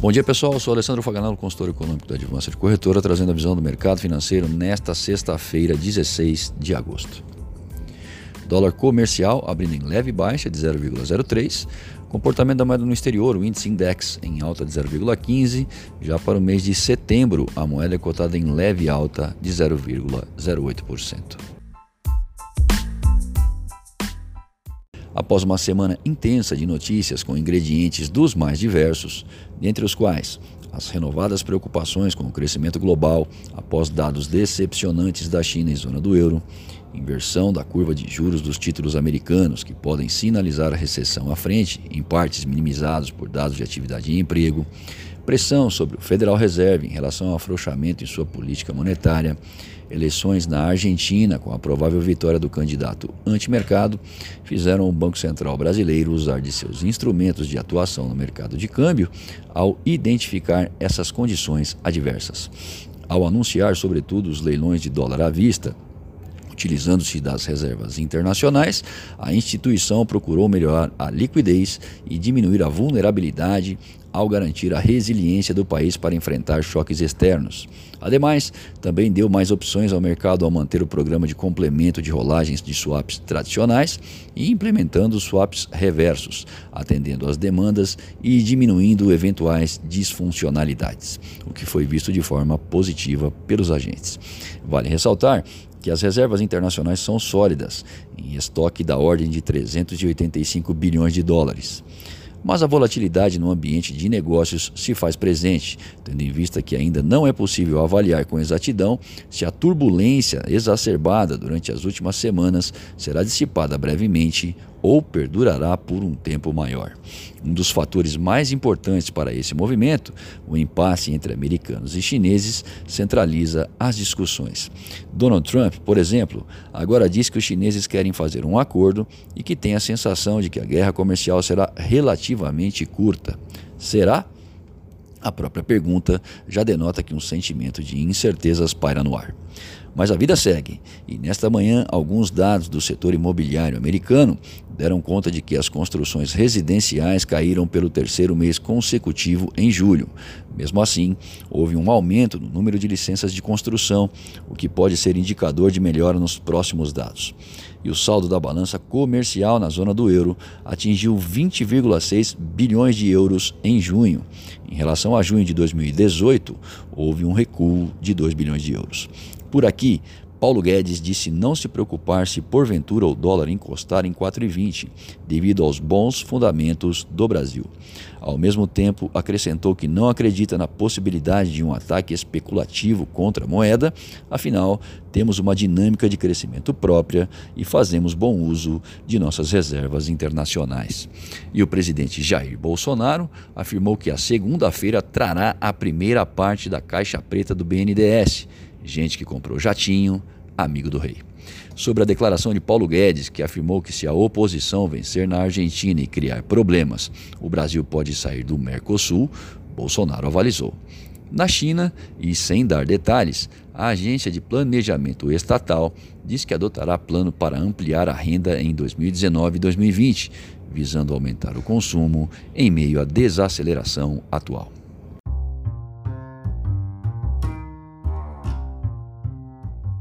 Bom dia pessoal, eu sou Alessandro Faganello, consultor econômico da Advança de Corretora, trazendo a visão do mercado financeiro nesta sexta-feira, 16 de agosto. Dólar comercial abrindo em leve baixa de 0,03. Comportamento da moeda no exterior, o índice index em alta de 0,15. Já para o mês de setembro, a moeda é cotada em leve alta de 0,08%. Após uma semana intensa de notícias com ingredientes dos mais diversos, dentre os quais as renovadas preocupações com o crescimento global após dados decepcionantes da China e zona do euro, inversão da curva de juros dos títulos americanos que podem sinalizar a recessão à frente, em partes minimizados por dados de atividade e emprego, pressão sobre o Federal Reserve em relação ao afrouxamento em sua política monetária, eleições na Argentina com a provável vitória do candidato antimercado, fizeram o Banco Central brasileiro usar de seus instrumentos de atuação no mercado de câmbio ao identificar essas condições adversas. Ao anunciar, sobretudo, os leilões de dólar à vista, utilizando-se das reservas internacionais, a instituição procurou melhorar a liquidez e diminuir a vulnerabilidade ao garantir a resiliência do país para enfrentar choques externos. Ademais, também deu mais opções ao mercado ao manter o programa de complemento de rolagens de swaps tradicionais e implementando swaps reversos, atendendo às demandas e diminuindo eventuais disfuncionalidades, o que foi visto de forma positiva pelos agentes. Vale ressaltar que as reservas internacionais são sólidas, em estoque da ordem de 385 bilhões de dólares. Mas a volatilidade no ambiente de negócios se faz presente, tendo em vista que ainda não é possível avaliar com exatidão se a turbulência exacerbada durante as últimas semanas será dissipada brevemente ou perdurará por um tempo maior. Um dos fatores mais importantes para esse movimento, o impasse entre americanos e chineses, centraliza as discussões. Donald Trump, por exemplo, agora diz que os chineses querem fazer um acordo e que tem a sensação de que a guerra comercial será relativamente curta. Será? A própria pergunta já denota que um sentimento de incertezas paira no ar. Mas a vida segue, e nesta manhã, alguns dados do setor imobiliário americano deram conta de que as construções residenciais caíram pelo terceiro mês consecutivo em julho. Mesmo assim, houve um aumento no número de licenças de construção, o que pode ser indicador de melhora nos próximos dados. E o saldo da balança comercial na zona do euro atingiu 20,6 bilhões de euros em junho. Em relação a junho de 2018, houve um recuo de 2 bilhões de euros. Por aqui, Paulo Guedes disse não se preocupar se porventura o dólar encostar em 4,20, devido aos bons fundamentos do Brasil. Ao mesmo tempo, acrescentou que não acredita na possibilidade de um ataque especulativo contra a moeda, afinal, temos uma dinâmica de crescimento própria e fazemos bom uso de nossas reservas internacionais. E o presidente Jair Bolsonaro afirmou que a segunda-feira trará a primeira parte da caixa preta do BNDES gente que comprou jatinho, amigo do rei. Sobre a declaração de Paulo Guedes, que afirmou que se a oposição vencer na Argentina e criar problemas, o Brasil pode sair do Mercosul, Bolsonaro avalizou. Na China, e sem dar detalhes, a agência de planejamento estatal diz que adotará plano para ampliar a renda em 2019 e 2020, visando aumentar o consumo em meio à desaceleração atual.